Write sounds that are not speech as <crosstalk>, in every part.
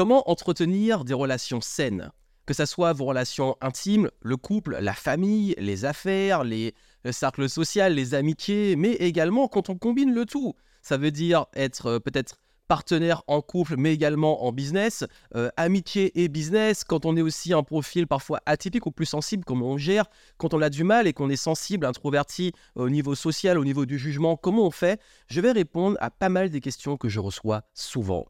Comment entretenir des relations saines? Que ce soit vos relations intimes, le couple, la famille, les affaires, les cercles sociaux, les amitiés, mais également quand on combine le tout. Ça veut dire être euh, peut-être partenaire en couple, mais également en business, euh, amitié et business, quand on est aussi un profil parfois atypique ou plus sensible, comment on gère, quand on a du mal et qu'on est sensible, introverti au niveau social, au niveau du jugement, comment on fait? Je vais répondre à pas mal des questions que je reçois souvent.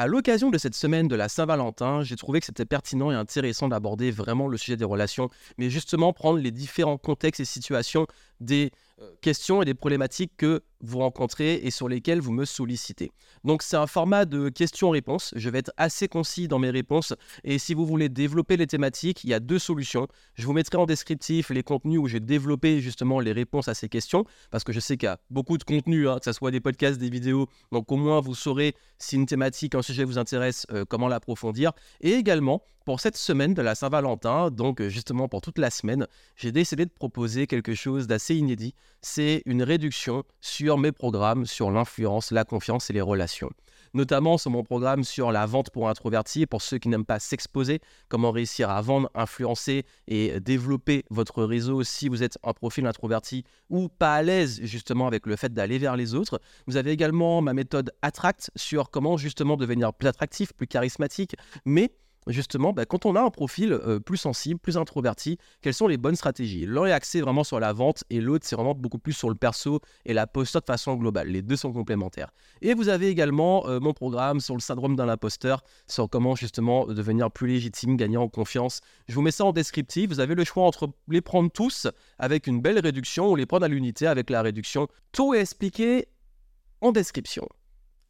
À l'occasion de cette semaine de la Saint-Valentin, j'ai trouvé que c'était pertinent et intéressant d'aborder vraiment le sujet des relations, mais justement prendre les différents contextes et situations des euh, questions et des problématiques que vous rencontrez et sur lesquelles vous me sollicitez. Donc c'est un format de questions-réponses. Je vais être assez concis dans mes réponses et si vous voulez développer les thématiques, il y a deux solutions. Je vous mettrai en descriptif les contenus où j'ai développé justement les réponses à ces questions parce que je sais qu'il y a beaucoup de contenus, hein, que ce soit des podcasts, des vidéos. Donc au moins vous saurez si une thématique, un sujet vous intéresse, euh, comment l'approfondir. Et également, pour cette semaine de la Saint-Valentin, donc euh, justement pour toute la semaine, j'ai décidé de proposer quelque chose d'assez inédit. C'est une réduction sur mes programmes sur l'influence, la confiance et les relations. Notamment sur mon programme sur la vente pour introvertis, pour ceux qui n'aiment pas s'exposer, comment réussir à vendre, influencer et développer votre réseau si vous êtes un profil introverti ou pas à l'aise justement avec le fait d'aller vers les autres. Vous avez également ma méthode Attract sur comment justement devenir plus attractif, plus charismatique, mais justement, bah, quand on a un profil euh, plus sensible, plus introverti, quelles sont les bonnes stratégies? L'un est axé vraiment sur la vente et l'autre, c'est vraiment beaucoup plus sur le perso et la posture de façon globale. Les deux sont complémentaires. Et vous avez également euh, mon programme sur le syndrome d'un imposteur, sur comment justement devenir plus légitime, gagner en confiance. Je vous mets ça en descriptif. Vous avez le choix entre les prendre tous avec une belle réduction ou les prendre à l'unité avec la réduction. Tout est expliqué en description.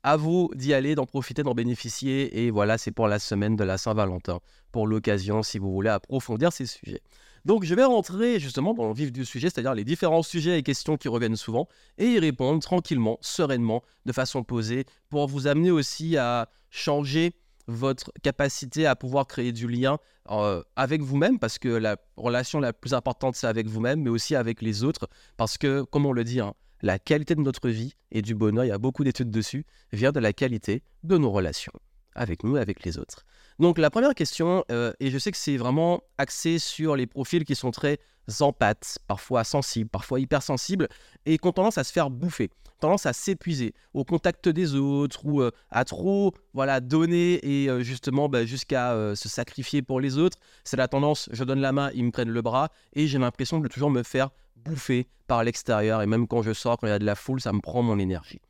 À vous d'y aller, d'en profiter, d'en bénéficier. Et voilà, c'est pour la semaine de la Saint-Valentin, pour l'occasion, si vous voulez approfondir ces sujets. Donc je vais rentrer justement dans le vif du sujet, c'est-à-dire les différents sujets et questions qui reviennent souvent, et y répondre tranquillement, sereinement, de façon posée, pour vous amener aussi à changer votre capacité à pouvoir créer du lien euh, avec vous-même, parce que la relation la plus importante, c'est avec vous-même, mais aussi avec les autres, parce que, comme on le dit, hein, la qualité de notre vie et du bonheur, il y a beaucoup d'études dessus, vient de la qualité de nos relations avec nous et avec les autres. Donc la première question, euh, et je sais que c'est vraiment axé sur les profils qui sont très empathes, parfois sensibles, parfois hypersensibles, et qui ont tendance à se faire bouffer, tendance à s'épuiser au contact des autres ou euh, à trop voilà donner et euh, justement bah, jusqu'à se sacrifier pour les autres. C'est la tendance, je donne la main, ils me prennent le bras, et j'ai l'impression de toujours me faire bouffé par l'extérieur. Et même quand je sors, quand il y a de la foule, ça me prend mon énergie.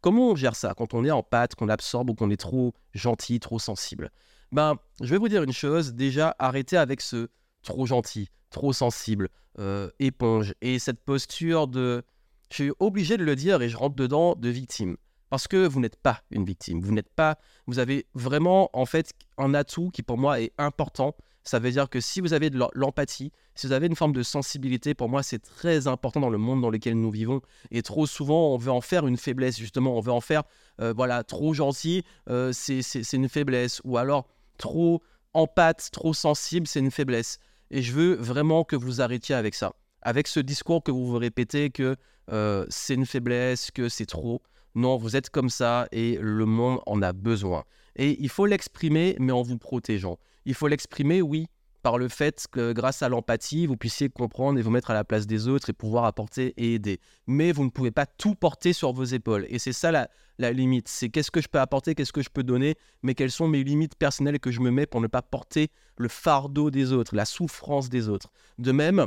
Comment on gère ça quand on est en pâte, qu'on absorbe ou qu'on est trop gentil, trop sensible? Ben, je vais vous dire une chose. Déjà, arrêtez avec ce trop gentil, trop sensible, euh, éponge et cette posture de. Je suis obligé de le dire et je rentre dedans de victime. Parce que vous n'êtes pas une victime. Vous n'êtes pas. Vous avez vraiment, en fait, un atout qui pour moi est important ça veut dire que si vous avez de l'empathie, si vous avez une forme de sensibilité, pour moi, c'est très important dans le monde dans lequel nous vivons. Et trop souvent, on veut en faire une faiblesse, justement. On veut en faire, euh, voilà, trop gentil, euh, c'est une faiblesse. Ou alors, trop empathe, trop sensible, c'est une faiblesse. Et je veux vraiment que vous arrêtiez avec ça. Avec ce discours que vous vous répétez que euh, c'est une faiblesse, que c'est trop. Non, vous êtes comme ça et le monde en a besoin. Et il faut l'exprimer, mais en vous protégeant. Il faut l'exprimer, oui, par le fait que grâce à l'empathie, vous puissiez comprendre et vous mettre à la place des autres et pouvoir apporter et aider. Mais vous ne pouvez pas tout porter sur vos épaules. Et c'est ça la, limite. C'est qu'est-ce que je peux apporter, qu'est-ce que je peux donner, mais quelles sont mes limites personnelles que je me mets pour ne pas porter le fardeau des autres, la souffrance des autres. De même,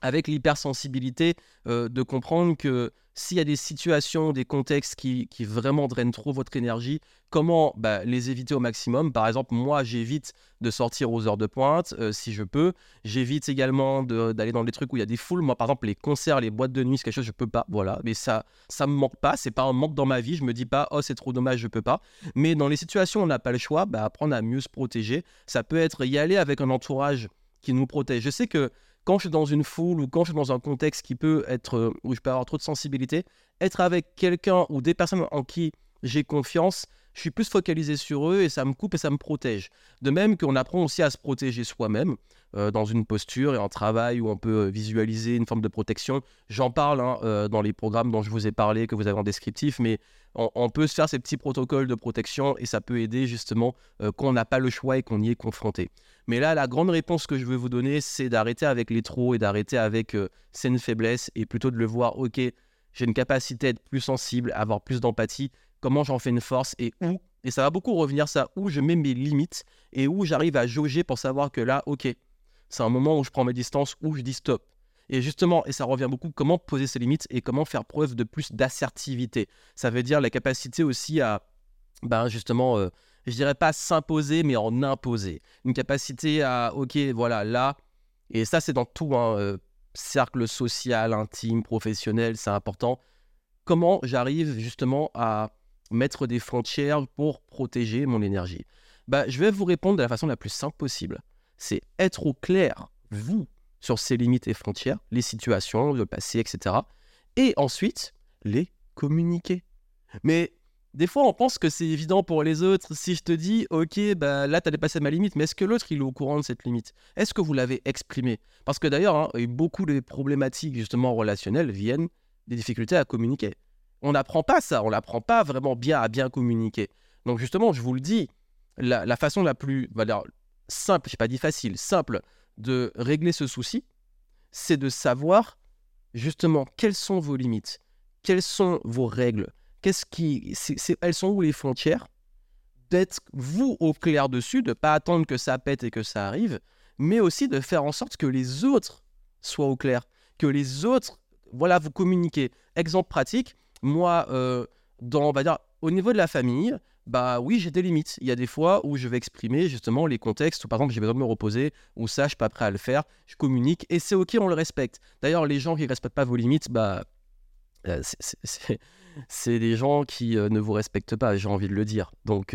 avec l'hypersensibilité, euh, de comprendre que s'il y a des situations, des contextes qui, vraiment drainent trop votre énergie, comment bah, les éviter au maximum? Par exemple, moi, j'évite de sortir aux heures de pointe euh, si je peux. J'évite également d'aller dans des trucs où il y a des foules. Moi, par exemple, les concerts, les boîtes de nuit, c'est quelque chose que je peux pas. Voilà, mais ça, ça me manque pas. C'est pas un manque dans ma vie. Je me dis pas, oh, c'est trop dommage, je peux pas. Mais dans les situations où on n'a pas le choix, bah, apprendre à mieux se protéger. Ça peut être y aller avec un entourage qui nous protège. Je sais que quand je suis dans une foule ou quand je suis dans un contexte qui peut être euh, où je peux avoir trop de sensibilité, être avec quelqu'un ou des personnes en qui j'ai confiance, je suis plus focalisé sur eux et ça me coupe et ça me protège. De même qu'on apprend aussi à se protéger soi-même euh, dans une posture et en travail où on peut euh, visualiser une forme de protection. J'en parle hein, euh, dans les programmes dont je vous ai parlé, que vous avez en descriptif, mais on, peut se faire ces petits protocoles de protection et ça peut aider justement quand on n'a pas le choix et qu'on y est confronté. Mais là, la grande réponse que je veux vous donner, c'est d'arrêter avec les trous et d'arrêter avec c'est une faiblesse et plutôt de le voir, ok, j'ai une capacité à être plus sensible, avoir plus d'empathie, comment j'en fais une force et où. Et ça va beaucoup revenir ça, où je mets mes limites et où j'arrive à jauger pour savoir que là, ok, c'est un moment où je prends mes distances, où je dis stop. Et justement, et ça revient beaucoup, comment poser ses limites et comment faire preuve de plus d'assertivité. Ça veut dire la capacité aussi à, ben justement, euh, je dirais pas s'imposer, mais en imposer. Une capacité à, ok, voilà, là, et ça c'est dans tout, un hein, euh, cercle social, intime, professionnel, c'est important. Comment j'arrive justement à mettre des frontières pour protéger mon énergie bah, Je vais vous répondre de la façon la plus simple possible c'est être au clair, vous, sur ces limites et frontières, les situations, le passé, etc. Et ensuite, les communiquer. Mais des fois, on pense que c'est évident pour les autres. Si je te dis, ok, bah, là, tu as dépassé ma limite, mais est-ce que l'autre, il est au courant de cette limite? Est-ce que vous l'avez exprimé? Parce que d'ailleurs, hein, beaucoup de problématiques, justement, relationnelles viennent des difficultés à communiquer. On n'apprend pas ça, on n'apprend pas vraiment bien à bien communiquer. Donc, justement, je vous le dis, la, façon la plus, simple, je pas dit facile, simple de régler ce souci, c'est de savoir justement quelles sont vos limites, quelles sont vos règles, qu'est-ce qui, elles sont où les frontières, d'être vous au clair dessus, de pas attendre que ça pète et que ça arrive, mais aussi de faire en sorte que les autres soient au clair, que les autres, voilà, vous communiquez. Exemple pratique, moi, euh, dans, dire, au niveau de la famille, bah oui, j'ai des limites. Il y a des fois où je vais exprimer justement les contextes où par exemple j'ai besoin de me reposer, ou ça, je suis pas prêt à le faire, je communique et c'est ok, on le respecte. D'ailleurs, les gens qui ne respectent pas vos limites, bah euh, c'est des gens qui euh, ne vous respectent pas, j'ai envie de le dire. Donc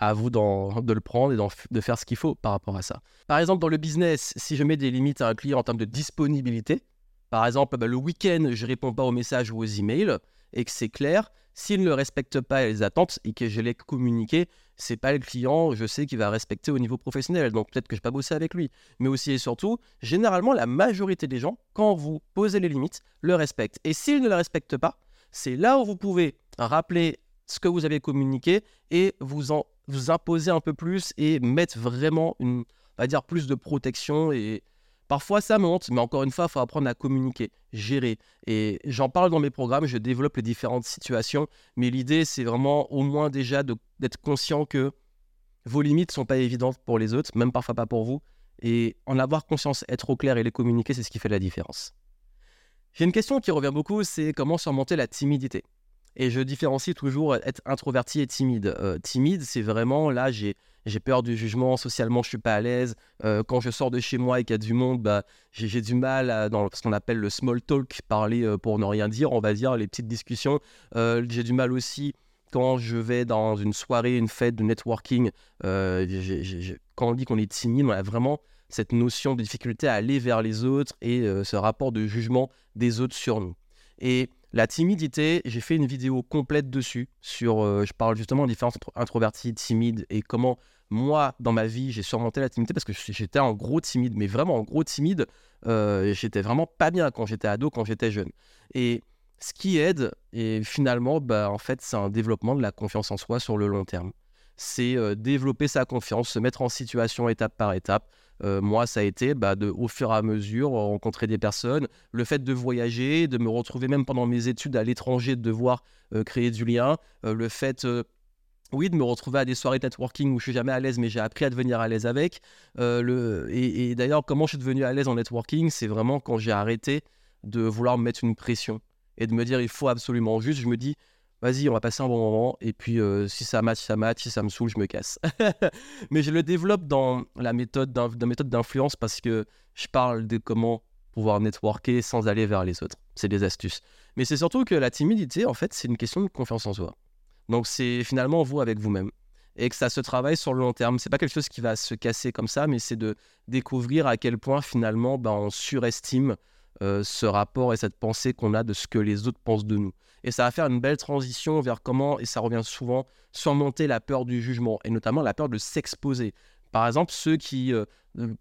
à vous de le prendre et de faire ce qu'il faut par rapport à ça. Par exemple, dans le business, si je mets des limites à un client en termes de disponibilité, par exemple, bah, le week-end, je réponds pas aux messages ou aux emails, et que c'est clair, s'il ne respecte pas les attentes et que je l'ai communiqué, c'est pas le client, je sais qu'il va respecter au niveau professionnel. Donc peut-être que je vais pas bosser avec lui. Mais aussi et surtout, généralement, la majorité des gens, quand vous posez les limites, le respectent. Et s'ils ne le respectent pas, c'est là où vous pouvez rappeler ce que vous avez communiqué et vous en vous imposer un peu plus et mettre vraiment une, on va dire, plus de protection et Parfois, ça monte, mais encore une fois, il faut apprendre à communiquer, gérer. Et j'en parle dans mes programmes, je développe les différentes situations, mais l'idée, c'est vraiment au moins déjà d'être conscient que vos limites ne sont pas évidentes pour les autres, même parfois pas pour vous. Et en avoir conscience, être au clair et les communiquer, c'est ce qui fait la différence. J'ai une question qui revient beaucoup, c'est comment surmonter la timidité. Et je différencie toujours être introverti et timide. Euh, timide, c'est vraiment là, j'ai j'ai peur du jugement, socialement je suis pas à l'aise. Euh, quand je sors de chez moi et qu'il y a du monde, bah, j'ai du mal dans ce qu'on appelle le small talk, parler euh, pour ne rien dire, on va dire, les petites discussions. J'ai du mal aussi quand je vais dans une soirée, une fête de networking. quand on dit qu'on est timide, on a vraiment cette notion de difficulté à aller vers les autres et ce rapport de jugement des autres sur nous. Et la timidité, j'ai fait une vidéo complète dessus. Sur, euh, je parle justement de différence entre introverti, timide et comment moi, dans ma vie, j'ai surmonté la timidité parce que j'étais en gros timide, mais vraiment en gros timide. Euh, j'étais vraiment pas bien quand j'étais ado, quand j'étais jeune. Et ce qui aide, et finalement, bah, en fait, c'est un développement de la confiance en soi sur le long terme. C'est euh, développer sa confiance, se mettre en situation étape par étape, euh, moi, ça a été bah, de, au fur et à mesure rencontrer des personnes, le fait de voyager, de me retrouver même pendant mes études à l'étranger, de devoir euh, créer du lien, euh, le fait oui, de me retrouver à des soirées networking où je suis jamais à l'aise, mais j'ai appris à devenir à l'aise avec. le... Et, et d'ailleurs, comment je suis devenu à l'aise en networking, c'est vraiment quand j'ai arrêté de vouloir me mettre une pression et de me dire il faut absolument juste. Je me dis vas-y, on va passer un bon moment. Et puis, euh, si ça match, ça match. Si ça me saoule, je me casse. <laughs> Mais je le développe dans la méthode d'influence parce que je parle de comment pouvoir networker sans aller vers les autres. C'est des astuces. Mais c'est surtout que la timidité, en fait, c'est une question de confiance en soi. Donc, c'est finalement vous avec vous-même. Et que ça se travaille sur le long terme. C'est pas quelque chose qui va se casser comme ça, mais c'est de découvrir à quel point finalement ben, on surestime euh, ce rapport et cette pensée qu'on a de ce que les autres pensent de nous. Et ça va faire une belle transition vers comment, et ça revient souvent, surmonter la peur du jugement, et notamment la peur de s'exposer. Par exemple, ceux qui euh,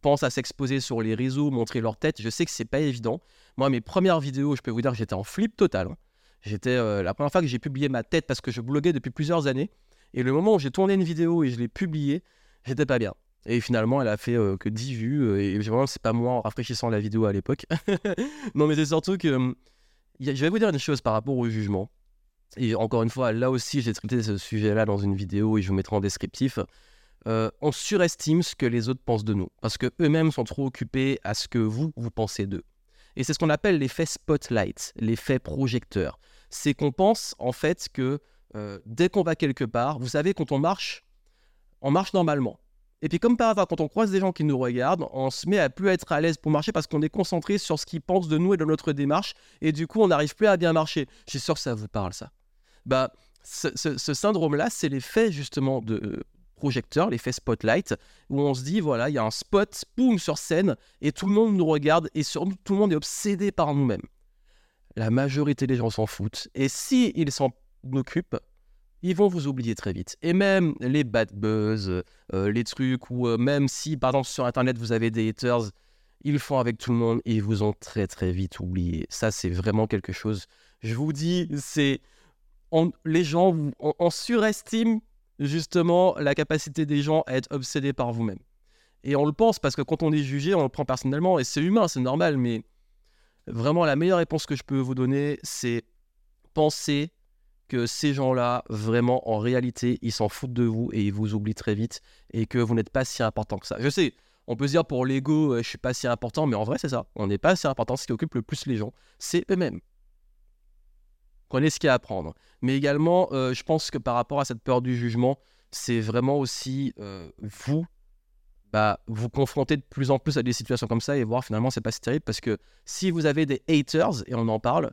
pensent à s'exposer sur les réseaux, montrer leur tête, je sais que c'est pas évident. Moi, mes premières vidéos, je peux vous dire que j'étais en flip total. hein. J'étais euh, la première fois que j'ai publié ma tête parce que je bloguais depuis plusieurs années. Et le moment où j'ai tourné une vidéo et je l'ai publiée, j'étais pas bien. Et finalement, elle a fait euh, que 10 vues. Et vraiment, c'est pas moi en rafraîchissant la vidéo à l'époque. <laughs> non, mais c'est surtout que. Je vais vous dire une chose par rapport au jugement. Et encore une fois, là aussi, j'ai traité ce sujet-là dans une vidéo et je vous mettrai en descriptif. Euh, on surestime ce que les autres pensent de nous parce que eux-mêmes sont trop occupés à ce que vous, vous pensez d'eux. Et c'est ce qu'on appelle l'effet spotlight, l'effet projecteur. C'est qu'on pense en fait que euh, dès qu'on va quelque part, vous savez, quand on marche, on marche normalement. Et puis comme par hasard, quand on croise des gens qui nous regardent, on se met à plus être à l'aise pour marcher parce qu'on est concentré sur ce qu'ils pensent de nous et de notre démarche, et du coup on n'arrive plus à bien marcher. Je suis sûr que ça vous parle ça. Bah, ce, syndrome-là, c'est l'effet justement de euh, projecteur, l'effet spotlight, où on se dit voilà, il y a un spot, boum, sur scène, et tout le monde nous regarde, et sur, tout le monde est obsédé par nous-mêmes. La majorité des gens s'en foutent, et si ils s'en occupent, ils vont vous oublier très vite. Et même les bad buzz, euh, les trucs où euh, même si par exemple sur internet vous avez des haters, ils font avec tout le monde et ils vous ont très très vite oublié. Ça c'est vraiment quelque chose. Je vous dis, c'est les gens, on, on surestime justement la capacité des gens à être obsédés par vous-même. Et on le pense parce que quand on est jugé, on le prend personnellement et c'est humain, c'est normal. Mais vraiment la meilleure réponse que je peux vous donner, c'est penser que ces gens-là, vraiment, en réalité, ils s'en foutent de vous et ils vous oublient très vite et que vous n'êtes pas si important que ça. Je sais, on peut se dire pour l'ego, euh, je suis pas si important, mais en vrai, c'est ça. On n'est pas si important. Ce qui occupe le plus les gens, c'est eux-mêmes. Prenez ce qu'il y a à prendre. Mais également, euh, je pense que par rapport à cette peur du jugement, c'est vraiment aussi euh, vous, bah, vous confronter de plus en plus à des situations comme ça et voir finalement c'est pas si terrible parce que si vous avez des haters, et on en parle,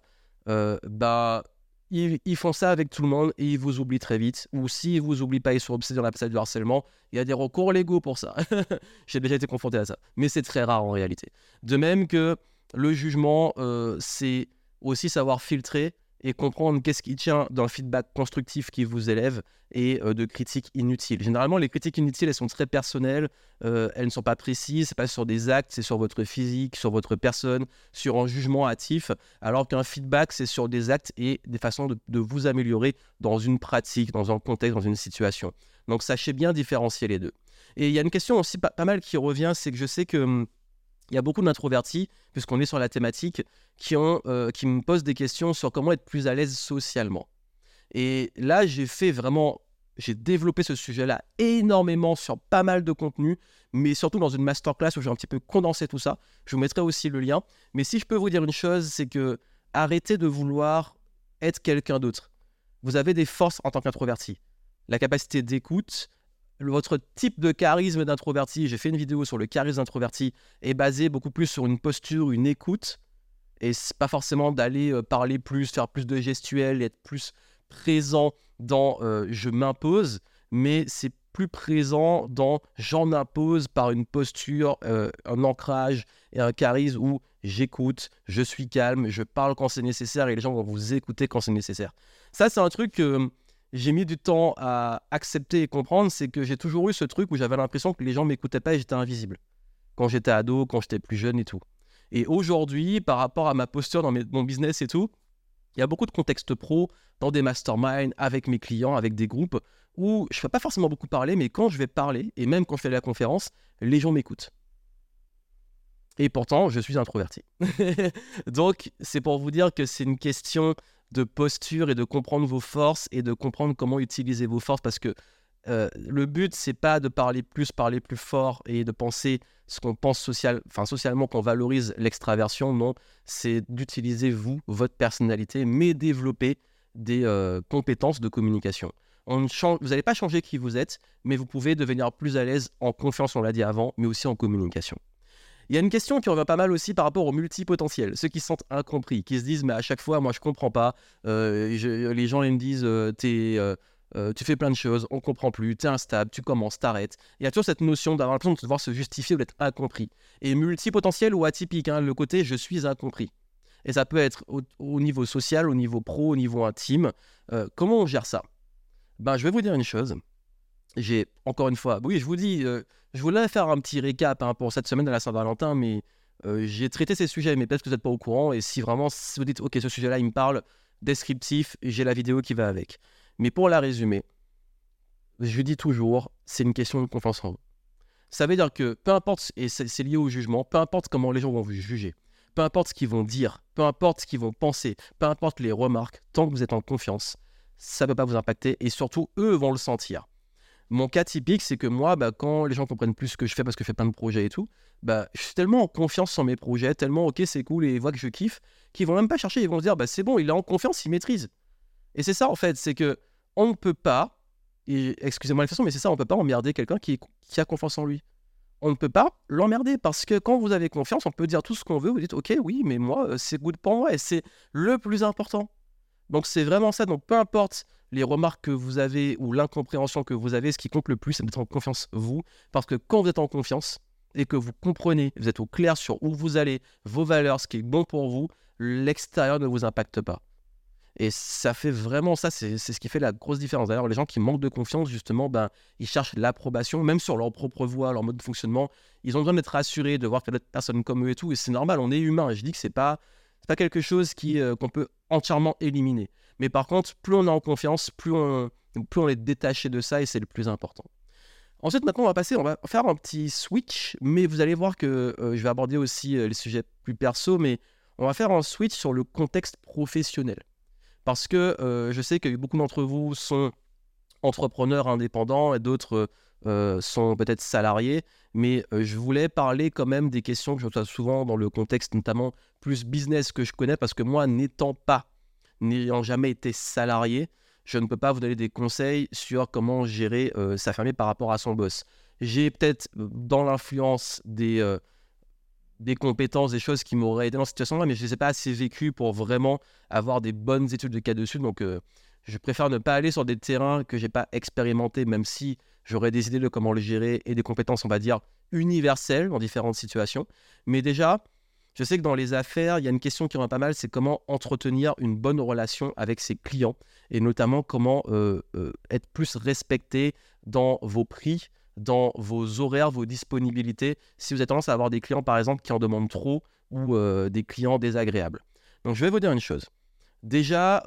euh, bah ils, font ça avec tout le monde et ils vous oublient très vite. Ou s'ils vous oublient pas, ils sont obsédés dans la passade du harcèlement. Il y a des recours légaux pour ça. <laughs> J'ai déjà été confronté à ça. Mais c'est très rare en réalité. De même que le jugement, euh, c'est aussi savoir filtrer et comprendre qu'est-ce qui tient d'un feedback constructif qui vous élève et euh, de critiques inutiles. Généralement, les critiques inutiles, elles sont très personnelles, euh, elles ne sont pas précises, c'est pas sur des actes, c'est sur votre physique, sur votre personne, sur un jugement hâtif, alors qu'un feedback, c'est sur des actes et des façons de, vous améliorer dans une pratique, dans un contexte, dans une situation. Donc sachez bien différencier les deux. Et il y a une question aussi pas, pas mal qui revient, c'est que je sais que hum, il y a beaucoup d'introvertis, puisqu'on est sur la thématique, qui, ont, euh, qui me posent des questions sur comment être plus à l'aise socialement. Et là, j'ai fait vraiment, j'ai développé ce sujet-là énormément sur pas mal de contenu, mais surtout dans une masterclass où j'ai un petit peu condensé tout ça. Je vous mettrai aussi le lien. Mais si je peux vous dire une chose, c'est que arrêtez de vouloir être quelqu'un d'autre. Vous avez des forces en tant qu'introverti. La capacité d'écoute, votre type de charisme d'introverti, j'ai fait une vidéo sur le charisme d'introverti, est basé beaucoup plus sur une posture, une écoute, et c'est pas forcément d'aller euh, parler plus, faire plus de gestuels, être plus présent dans euh, je m'impose, mais c'est plus présent dans j'en impose par une posture, euh, un ancrage et un charisme où j'écoute, je suis calme, je parle quand c'est nécessaire et les gens vont vous écouter quand c'est nécessaire. Ça, c'est un truc j'ai mis du temps à accepter et comprendre, c'est que j'ai toujours eu ce truc où j'avais l'impression que les gens m'écoutaient pas et j'étais invisible. Quand j'étais ado, quand j'étais plus jeune et tout. Et aujourd'hui, par rapport à ma posture dans mon business et tout, il y a beaucoup de contextes pro, dans des masterminds, avec mes clients, avec des groupes, où je ne fais pas forcément beaucoup parler, mais quand je vais parler, et même quand je fais la conférence, les gens m'écoutent. Et pourtant, je suis introverti. <laughs> Donc, c'est pour vous dire que c'est une question de posture et de comprendre vos forces et de comprendre comment utiliser vos forces parce que euh, le but, c'est pas de parler plus, parler plus fort et de penser ce qu'on pense social, enfin socialement qu'on valorise l'extraversion. Non, c'est d'utiliser vous, votre personnalité, mais développer des euh, compétences de communication. On change, vous n'allez pas changer qui vous êtes, mais vous pouvez devenir plus à l'aise en confiance, on l'a dit avant, mais aussi en communication. Il y a une question qui revient pas mal aussi par rapport aux multipotentiels, ceux qui se sentent incompris, qui se disent mais à chaque fois moi je comprends pas, euh, les gens ils me disent euh, t'es euh, tu fais plein de choses, on comprend plus, tu es instable, tu commences, t'arrêtes. Il y a toujours cette notion d'avoir l'impression de devoir se justifier ou d'être incompris. Et multipotentiel ou atypique, hein, le côté je suis incompris. Et ça peut être au, niveau social, au niveau pro, au niveau intime. Comment on gère ça? Ben, Je vais vous dire une chose. J'ai, encore une fois, oui, je vous dis, euh, je voulais faire un petit récap hein, pour cette semaine de la Saint-Valentin, mais j'ai traité ces sujets, mais peut-être que vous n'êtes pas au courant. Et si vraiment, si vous dites, OK, ce sujet-là, il me parle, descriptif, j'ai la vidéo qui va avec. Mais pour la résumer, je dis toujours, c'est une question de confiance en vous. Ça veut dire que peu importe, et c'est lié au jugement, peu importe comment les gens vont vous juger, peu importe ce qu'ils vont dire, peu importe ce qu'ils vont penser, peu importe les remarques, tant que vous êtes en confiance, ça ne peut pas vous impacter et surtout, eux vont le sentir. Mon cas typique, c'est que moi, bah, quand les gens comprennent plus ce que je fais parce que je fais plein de projets et tout, bah, je suis tellement en confiance en mes projets, tellement ok, c'est cool et ils voient que je kiffe, qu'ils vont même pas chercher, ils vont se dire, bah, c'est bon, il est en confiance, il maîtrise. Et c'est ça en fait, c'est que on ne peut pas, excusez-moi l'expression, mais c'est ça, on ne peut pas emmerder quelqu'un qui, qui a confiance en lui. On ne peut pas l'emmerder parce que quand vous avez confiance, on peut dire tout ce qu'on veut. Vous dites, ok, oui, mais moi, euh, c'est good pour moi et c'est le plus important. Donc c'est vraiment ça. Donc peu importe les remarques que vous avez ou l'incompréhension que vous avez, ce qui compte le plus, c'est d'être en confiance vous. Parce que quand vous êtes en confiance et que vous comprenez, vous êtes au clair sur où vous allez, vos valeurs, ce qui est bon pour vous, l'extérieur ne vous impacte pas. Et ça fait vraiment ça, c'est ce qui fait la grosse différence. D'ailleurs, les gens qui manquent de confiance, justement, ben, ils cherchent l'approbation, même sur leur propre voix, leur mode de fonctionnement. Ils ont besoin d'être rassurés, de voir qu'il y a d'autres personnes comme eux et tout. Et c'est normal, on est humain. Et je dis que c'est pas, pas quelque chose euh, qu'on peut entièrement éliminer. Mais par contre, plus on est en confiance, plus on, plus on est détaché de ça et c'est le plus important. Ensuite, maintenant, on va passer, on va faire un petit switch, mais vous allez voir que euh, je vais aborder aussi euh, les sujets plus perso, mais on va faire un switch sur le contexte professionnel parce que euh, je sais que beaucoup d'entre vous sont entrepreneurs indépendants et d'autres sont peut-être salariés, mais je voulais parler quand même des questions que je reçois souvent dans le contexte notamment plus business que je connais, parce que moi, n'étant pas, n'ayant jamais été salarié, je ne peux pas vous donner des conseils sur comment gérer sa famille par rapport à son boss. J'ai peut-être dans l'influence des des compétences, des choses qui m'auraient aidé dans cette situation-là, mais je ne les ai pas assez vécues pour vraiment avoir des bonnes études de cas dessus. Donc, euh, je préfère ne pas aller sur des terrains que j'ai pas expérimentés, même si j'aurais des idées de comment les gérer et des compétences, on va dire, universelles dans différentes situations. Mais déjà, je sais que dans les affaires, il y a une question qui rend pas mal, c'est comment entretenir une bonne relation avec ses clients et notamment comment euh, euh, être plus respecté dans vos prix, dans vos horaires, vos disponibilités, si vous avez tendance à avoir des clients, par exemple, qui en demandent trop ou euh, des clients désagréables. Donc, je vais vous dire une chose. Déjà,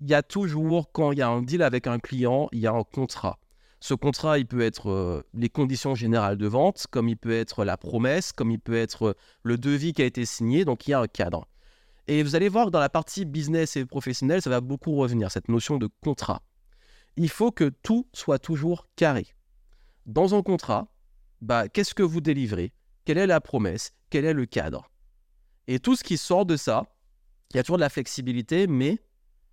il y a toujours, quand il y a un deal avec un client, il y a un contrat. Ce contrat, il peut être euh, les conditions générales de vente, comme il peut être la promesse, comme il peut être le devis qui a été signé, donc il y a un cadre. Et vous allez voir que dans la partie business et professionnel, ça va beaucoup revenir, cette notion de contrat. Il faut que tout soit toujours carré dans un contrat, bah, qu'est-ce que vous délivrez? Quelle est la promesse? Quel est le cadre? Et tout ce qui sort de ça, il y a toujours de la flexibilité, mais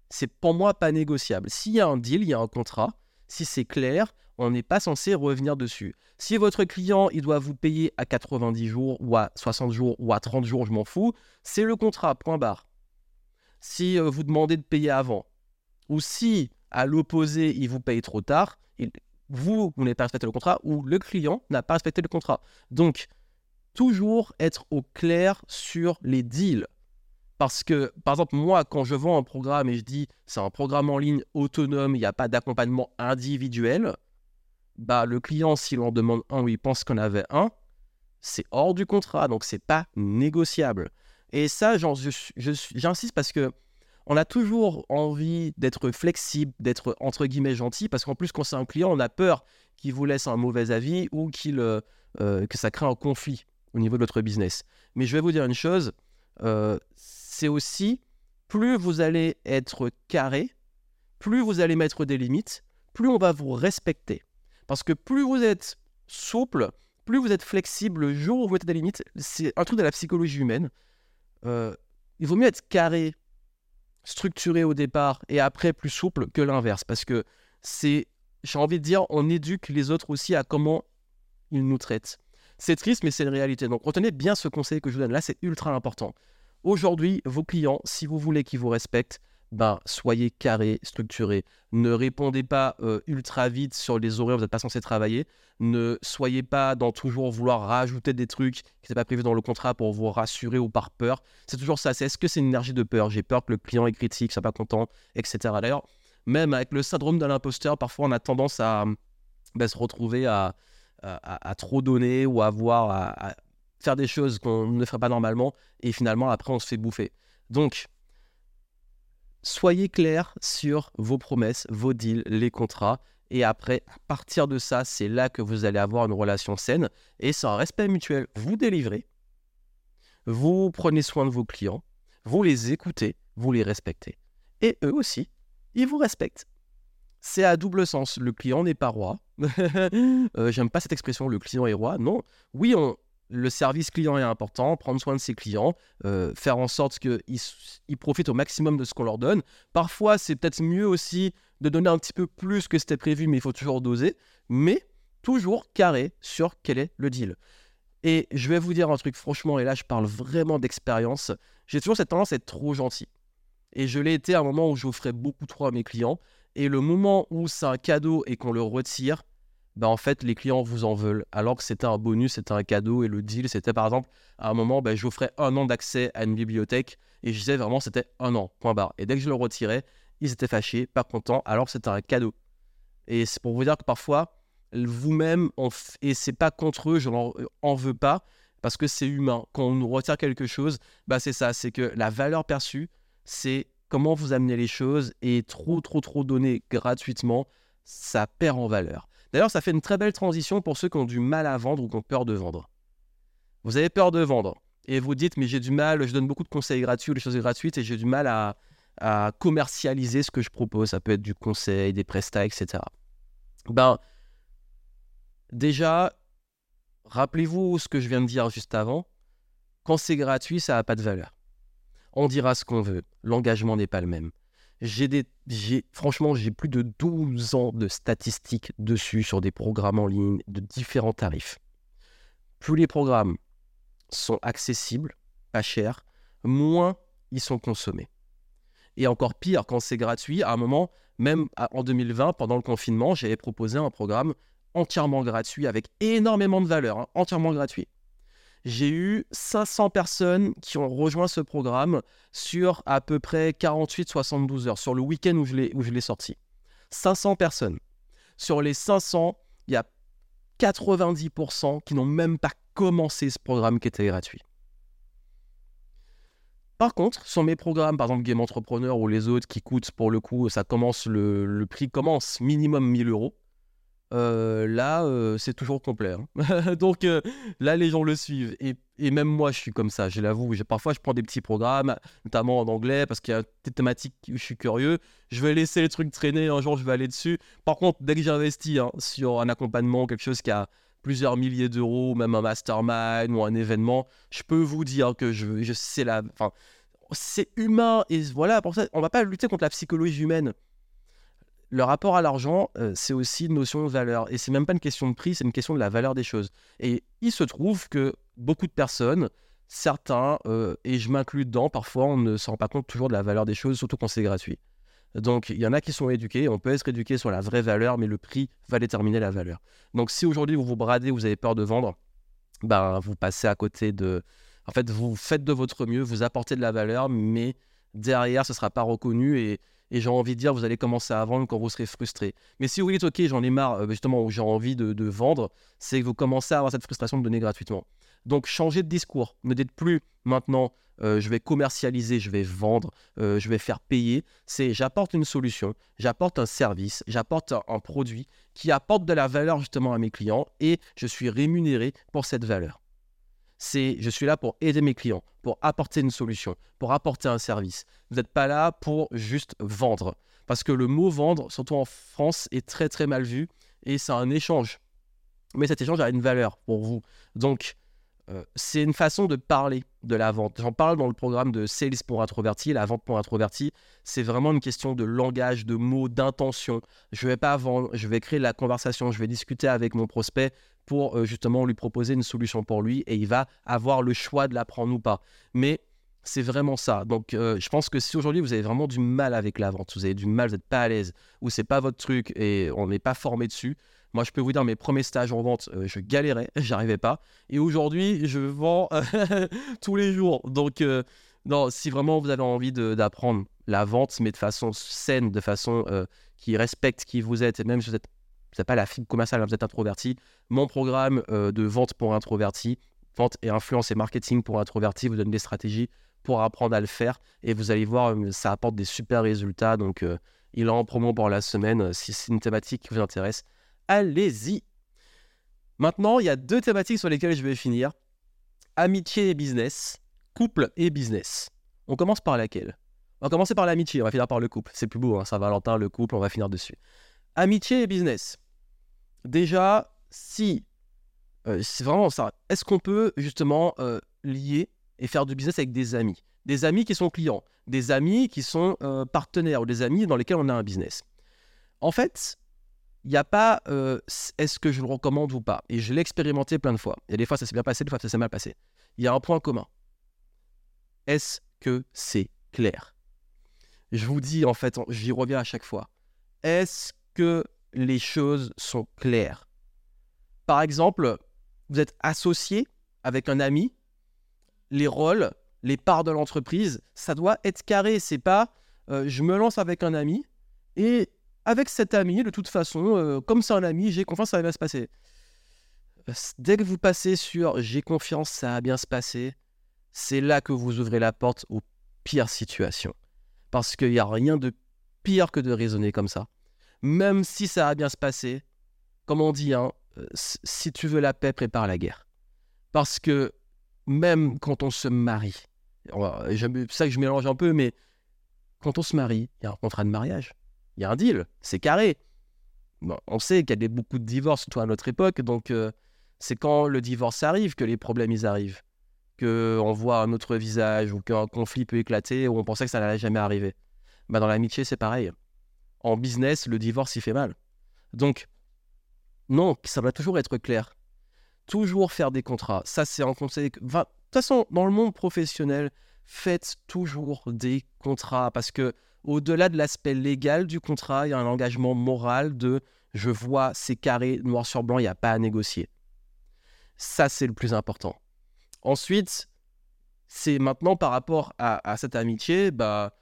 c'est pour moi pas négociable. S'il y a un deal, il y a un contrat, si c'est clair, on n'est pas censé revenir dessus. Si votre client, il doit vous payer à 90 jours ou à 60 jours ou à 30 jours, je m'en fous, c'est le contrat, point barre. Si euh, vous demandez de payer avant, ou si à l'opposé, il vous paye trop tard, vous, vous n'avez pas respecté le contrat ou le client n'a pas respecté le contrat. Donc, toujours être au clair sur les deals. Parce que, par exemple, moi, quand je vends un programme et je dis c'est un programme en ligne autonome, il n'y a pas d'accompagnement individuel, bah le client, s'il en demande un ou il pense qu'on avait un, c'est hors du contrat, donc c'est pas négociable. Et ça, j'insiste parce que on a toujours envie d'être flexible, d'être entre guillemets gentil, parce qu'en plus, quand c'est un client, on a peur qu'il vous laisse un mauvais avis ou euh, euh, que ça crée un conflit au niveau de votre business. Mais je vais vous dire une chose, euh, c'est aussi, plus vous allez être carré, plus vous allez mettre des limites, plus on va vous respecter. Parce que plus vous êtes souple, plus vous êtes flexible le jour où vous mettez des limites, c'est un truc de la psychologie humaine. il vaut mieux être carré structuré au départ et après plus souple que l'inverse. Parce que c'est, j'ai envie de dire, on éduque les autres aussi à comment ils nous traitent. C'est triste, mais c'est une réalité. Donc retenez bien ce conseil que je vous donne là, c'est ultra important. Aujourd'hui, vos clients, si vous voulez qu'ils vous respectent, ben, soyez carré, structuré. Ne répondez pas euh, ultra vite sur les horaires vous n'êtes pas censé travailler. Ne soyez pas dans toujours vouloir rajouter des trucs qui n'étaient pas prévus dans le contrat pour vous rassurer ou par peur. C'est toujours ça. C'est est-ce que c'est une énergie de peur? J'ai peur que le client est critique, soit pas content, etc. D'ailleurs, même avec le syndrome de l'imposteur, parfois on a tendance à ben, se retrouver à, à, trop donner ou à, avoir, à faire des choses qu'on ne ferait pas normalement et finalement après on se fait bouffer. Donc, soyez clair sur vos promesses, vos deals, les contrats. Et après, à partir de ça, c'est là que vous allez avoir une relation saine. Et c'est un respect mutuel. Vous délivrez, vous prenez soin de vos clients, vous les écoutez, vous les respectez. Et eux aussi, ils vous respectent. C'est à double sens. Le client n'est pas roi. <laughs> Euh, j'aime pas cette expression, le client est roi. Non. Oui, on, le service client est important, prendre soin de ses clients, euh, faire en sorte qu'ils ils profitent au maximum de ce qu'on leur donne. Parfois, c'est peut-être mieux aussi de donner un petit peu plus que c'était prévu, mais il faut toujours doser. Mais toujours carré sur quel est le deal. Et je vais vous dire un truc, franchement, et là je parle vraiment d'expérience, j'ai toujours cette tendance à être trop gentil. Et je l'ai été à un moment où j'offrais beaucoup trop à mes clients. Et le moment où c'est un cadeau et qu'on le retire, bah, en fait, les clients vous en veulent. Alors que c'était un bonus, c'était un cadeau. Et le deal, c'était par exemple, à un moment, bah, j'offrais un an d'accès à une bibliothèque. Et je disais vraiment, c'était un an, point barre. Et dès que je le retirais, ils étaient fâchés, pas contents, alors que c'était un cadeau. Et c'est pour vous dire que parfois, vous-même, et c'est pas contre eux, je n'en en veux pas, parce que c'est humain. Quand on nous retire quelque chose, bah c'est ça, c'est que la valeur perçue, c'est comment vous amenez les choses, et trop, trop, trop donner gratuitement, ça perd en valeur. D'ailleurs, ça fait une très belle transition pour ceux qui ont du mal à vendre ou qui ont peur de vendre. Vous avez peur de vendre et vous dites, mais j'ai du mal, je donne beaucoup de conseils gratuits ou des choses gratuites et j'ai du mal à, commercialiser ce que je propose. Ça peut être du conseil, des prestats, etc. Ben, déjà, rappelez-vous ce que je viens de dire juste avant. Quand c'est gratuit, ça n'a pas de valeur. On dira ce qu'on veut. L'engagement n'est pas le même. Franchement, j'ai plus de 12 ans de statistiques dessus sur des programmes en ligne de différents tarifs. Plus les programmes sont accessibles, pas chers, moins ils sont consommés. Et encore pire, quand c'est gratuit, à un moment, même en 2020, pendant le confinement, j'avais proposé un programme entièrement gratuit avec énormément de valeur, hein, entièrement gratuit j'ai eu 500 personnes qui ont rejoint ce programme sur à peu près 48-72 heures, sur le week-end où je l'ai sorti. 500 personnes. Sur les 500, il y a 90% qui n'ont même pas commencé ce programme qui était gratuit. Par contre, sur mes programmes, par exemple Game Entrepreneur ou les autres qui coûtent pour le coup, ça commence le, le prix commence minimum 1000 euros. Euh, là, euh, c'est toujours complet. Hein. <laughs> Donc euh, là, les gens le suivent. Et, même moi, je suis comme ça, je l'avoue. Parfois, je prends des petits programmes, notamment en anglais, parce qu'il y a des thématiques où je suis curieux. Je vais laisser les trucs traîner, un jour, je vais aller dessus. Par contre, dès que j'investis hein, sur un accompagnement, quelque chose qui a plusieurs milliers d'euros, même un mastermind ou un événement, je peux vous dire que je, je sais la... C'est humain et voilà, pour ça, on va pas lutter contre la psychologie humaine le rapport à l'argent, euh, c'est aussi une notion de valeur. Et c'est même pas une question de prix, c'est une question de la valeur des choses. Et il se trouve que beaucoup de personnes, certains, euh, et je m'inclus dedans, parfois on ne se rend pas compte toujours de la valeur des choses, surtout quand c'est gratuit. Donc il y en a qui sont éduqués, on peut être éduqué sur la vraie valeur, mais le prix va déterminer la valeur. Donc si aujourd'hui vous vous bradez, vous avez peur de vendre, ben vous passez à côté de... En fait, vous faites de votre mieux, vous apportez de la valeur, mais derrière, ce ne sera pas reconnu et j'ai envie de dire, vous allez commencer à vendre quand vous serez frustré. Mais si vous dites, OK, j'en ai marre, euh, justement, j'ai envie de, vendre, c'est que vous commencez à avoir cette frustration de donner gratuitement. Donc, changez de discours. Ne dites plus maintenant, euh, je vais commercialiser, je vais vendre, euh, je vais faire payer. C'est j'apporte une solution, j'apporte un service, j'apporte un, produit qui apporte de la valeur justement à mes clients et je suis rémunéré pour cette valeur c'est je suis là pour aider mes clients, pour apporter une solution, pour apporter un service. Vous n'êtes pas là pour juste vendre. Parce que le mot vendre, surtout en France, est très très mal vu et c'est un échange. Mais cet échange a une valeur pour vous. Donc, euh, c'est une façon de parler de la vente. J'en parle dans le programme de Sales pour introverti, la vente pour introverti. C'est vraiment une question de langage, de mots, d'intention. Je ne vais pas vendre, je vais créer la conversation, je vais discuter avec mon prospect pour euh, justement lui proposer une solution pour lui et il va avoir le choix de la prendre ou pas. Mais C'est vraiment ça. Donc, euh, je pense que si aujourd'hui vous avez vraiment du mal avec la vente, vous avez du mal, vous n'êtes pas à l'aise, ou c'est pas votre truc et on n'est pas formé dessus, moi je peux vous dire mes premiers stages en vente, euh, je galérais, <laughs> j'arrivais pas. Et aujourd'hui, je vends <laughs> tous les jours. Donc, non, si vraiment vous avez envie d'apprendre la vente, mais de façon saine, de façon qui respecte qui vous êtes, et même si vous êtes vous n'êtes pas la fibre commerciale, hein, vous êtes introverti, mon programme de vente pour introverti, vente et influence et marketing pour introverti vous donne des stratégies pour apprendre à le faire. Et vous allez voir, euh, ça apporte des super résultats. Donc, euh, il est en promo pour la semaine. Euh, si c'est une thématique qui vous intéresse, allez-y. Maintenant, il y a deux thématiques sur lesquelles je vais finir. Amitié et business, couple et business. On commence par laquelle? On va commencer par l'amitié, on va finir par le couple. C'est plus beau, hein, Saint-Valentin, le couple, on va finir dessus. Amitié et business. Déjà, si... c'est vraiment ça. Est-ce qu'on peut justement lier et faire du business avec des amis? Des amis qui sont clients, des amis qui sont euh, partenaires ou des amis dans lesquels on a un business. En fait, il n'y a pas euh, est-ce que je le recommande ou pas? Et je l'ai expérimenté plein de fois. A des fois ça s'est bien passé, des fois ça s'est mal passé. Il y a un point commun. Est-ce que c'est clair? Je vous dis en fait, j'y reviens à chaque fois. Est-ce que les choses sont claires Par exemple, vous êtes associé avec un ami les rôles, les parts de l'entreprise, ça doit être carré. C'est pas euh, je me lance avec un ami et avec cet ami, de toute façon, euh, comme c'est un ami, j'ai confiance, ça va bien se passer. Dès que vous passez sur j'ai confiance, ça va bien se passer, c'est là que vous ouvrez la porte aux pires situations. Parce qu'il n'y a rien de pire que de raisonner comme ça. Même si ça va bien se passer, comme on dit, hein, euh, si tu veux la paix, prépare la guerre. Parce que même quand on se marie, c'est ça que je mélange un peu, mais quand on se marie, il y a un contrat de mariage, il y a un deal, c'est carré. on sait qu'il y a beaucoup de divorces, surtout à notre époque, donc euh, c'est quand le divorce arrive que les problèmes ils arrivent, qu'on voit un autre visage ou qu'un conflit peut éclater ou on pensait que ça n'allait jamais arriver. Bah, dans l'amitié, c'est pareil. En business, le divorce, il fait mal. Donc, non, ça doit toujours être clair toujours faire des contrats. Ça, c'est un conseil. de toute façon, dans le monde professionnel, faites toujours des contrats parce que au-delà de l'aspect légal du contrat, il y a un engagement moral de je vois, c'est carré, noir sur blanc, il n'y a pas à négocier. Ça, c'est le plus important. Ensuite, c'est maintenant par rapport à, cette amitié, bah,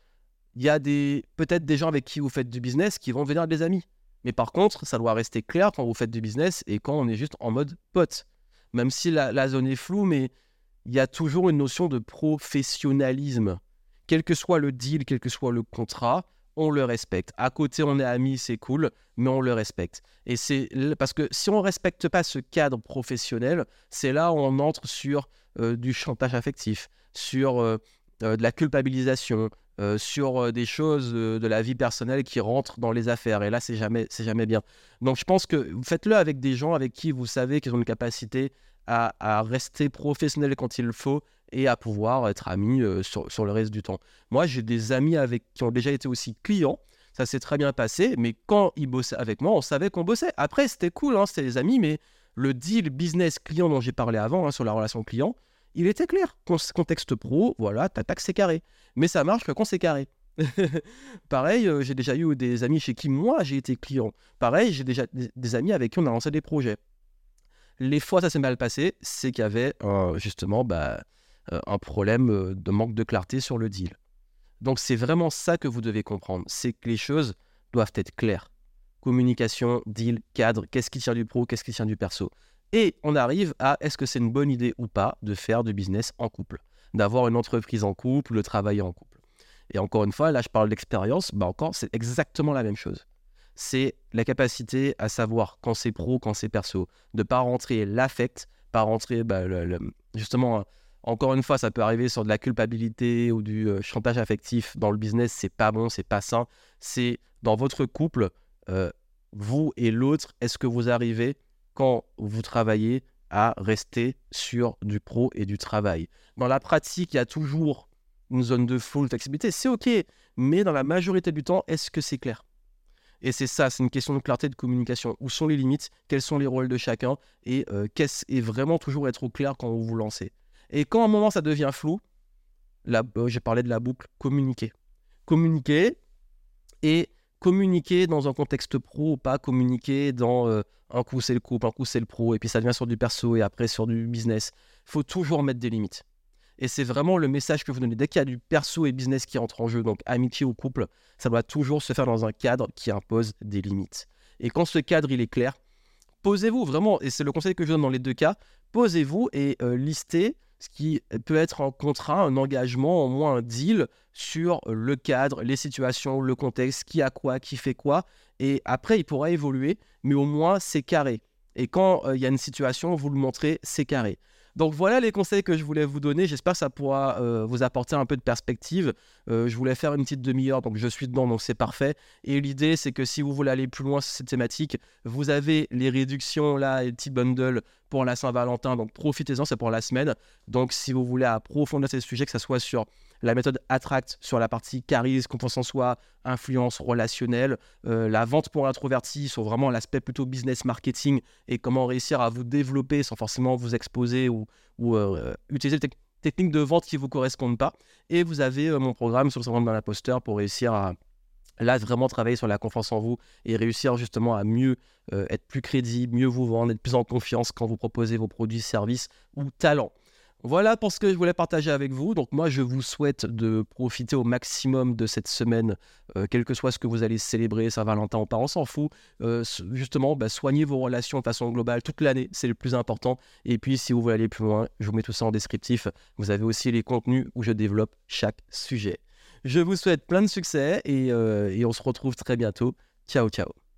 il y a peut-être des gens avec qui vous faites du business qui vont devenir des amis. Mais par contre, ça doit rester clair quand vous faites du business et quand on est juste en mode pote même si la, zone est floue, mais il y a toujours une notion de professionnalisme. Quel que soit le deal, quel que soit le contrat, on le respecte. À côté, on est amis, c'est cool, mais on le respecte. Et c'est parce que si on ne respecte pas ce cadre professionnel, c'est là où on entre sur euh, du chantage affectif, sur euh, euh, de la culpabilisation, euh, sur euh, des choses de la vie personnelle qui rentrent dans les affaires. Et là, c'est jamais, c'est jamais bien. Donc, je pense que faites-le avec des gens avec qui vous savez qu'ils ont une capacité à, rester professionnels quand il faut et à pouvoir être amis euh, sur, le reste du temps. Moi, j'ai des amis avec qui ont déjà été aussi clients. Ça s'est très bien passé, mais quand ils bossaient avec moi, on savait qu'on bossait. Après, c'était cool, hein, c'était des amis, mais le deal business client dont j'ai parlé avant, hein, sur la relation client, il était clair. Contexte pro, voilà, t'attaques, c'est carré. Mais ça marche quand c'est carré. <laughs> Pareil, euh, j'ai déjà eu des amis chez qui moi j'ai été client. Pareil, j'ai déjà des, amis avec qui on a lancé des projets. Les fois ça s'est mal passé, c'est qu'il y avait euh, justement bah, euh, un problème de manque de clarté sur le deal. Donc c'est vraiment ça que vous devez comprendre, c'est que les choses doivent être claires. Communication, deal, cadre, qu'est-ce qui tient du pro, qu'est-ce qui tient du perso. Et on arrive à est-ce que c'est une bonne idée ou pas de faire du business en couple, d'avoir une entreprise en couple, de travailler en couple. Et encore une fois, là je parle d'expérience, bah encore c'est exactement la même chose. C'est la capacité à savoir quand c'est pro, quand c'est perso, de pas rentrer l'affect, pas rentrer bah, justement encore une fois, ça peut arriver sur de la culpabilité ou du euh, chantage affectif dans le business, c'est pas bon, c'est pas sain. C'est dans votre couple, euh, vous et l'autre, est-ce que vous arrivez quand vous travaillez à rester sur du pro et du travail. Dans la pratique, il y a toujours une zone de full flexibilité, c'est OK, mais dans la majorité du temps, est-ce que c'est clair? Et c'est ça, c'est une question de clarté de communication. Où sont les limites? Quels sont les rôles de chacun? Et, euh, et vraiment toujours être au clair quand vous vous lancez? Et quand à un moment ça devient flou, la, euh, j'ai parlé de la boucle communiquer. Communiquer et communiquer dans un contexte pro ou pas communiquer dans euh, un coup c'est le couple, un coup c'est le pro, et puis ça devient sur du perso et après sur du business. Il faut toujours mettre des limites. Et c'est vraiment le message que vous donnez. Dès qu'il y a du perso et business qui entre en jeu, donc amitié ou couple, ça doit toujours se faire dans un cadre qui impose des limites. Et quand ce cadre il est clair, posez-vous vraiment, et c'est le conseil que je donne dans les deux cas, posez-vous et euh, listez ce qui peut être un contrat, un engagement, au moins un deal sur le cadre, les situations, le contexte, qui a quoi, qui fait quoi. Et après, il pourra évoluer, mais au moins c'est carré. Et quand euh, il y a une situation, vous le montrez, c'est carré. Donc voilà les conseils que je voulais vous donner. J'espère que ça pourra euh, vous apporter un peu de perspective. Euh, je voulais faire une petite demi-heure, donc je suis dedans, donc c'est parfait. Et l'idée, c'est que si vous voulez aller plus loin sur cette thématique, vous avez les réductions là, les petits bundles pour la Saint-Valentin. Donc profitez-en, c'est pour la semaine. Donc si vous voulez approfondir ces sujets, que ce soit sur la méthode Attract sur la partie charisme, confiance en soi, influence relationnelle, euh, la vente pour introvertis sur vraiment l'aspect plutôt business marketing et comment réussir à vous développer sans forcément vous exposer ou, euh, utiliser des techniques de vente qui ne vous correspondent pas. Et vous avez euh, mon programme sur le syndrome d'un imposteur pour réussir à là vraiment travailler sur la confiance en vous et réussir justement à mieux être plus crédible, mieux vous vendre, être plus en confiance quand vous proposez vos produits, services ou talents. Voilà pour ce que je voulais partager avec vous. Donc moi, je vous souhaite de profiter au maximum de cette semaine, euh, quel que soit ce que vous allez célébrer, Saint-Valentin ou pas, on s'en fout. Euh, justement, bah, soignez vos relations de façon globale toute l'année, c'est le plus important. Et puis, si vous voulez aller plus loin, je vous mets tout ça en descriptif. Vous avez aussi les contenus où je développe chaque sujet. Je vous souhaite plein de succès et, euh, et on se retrouve très bientôt. Ciao, ciao.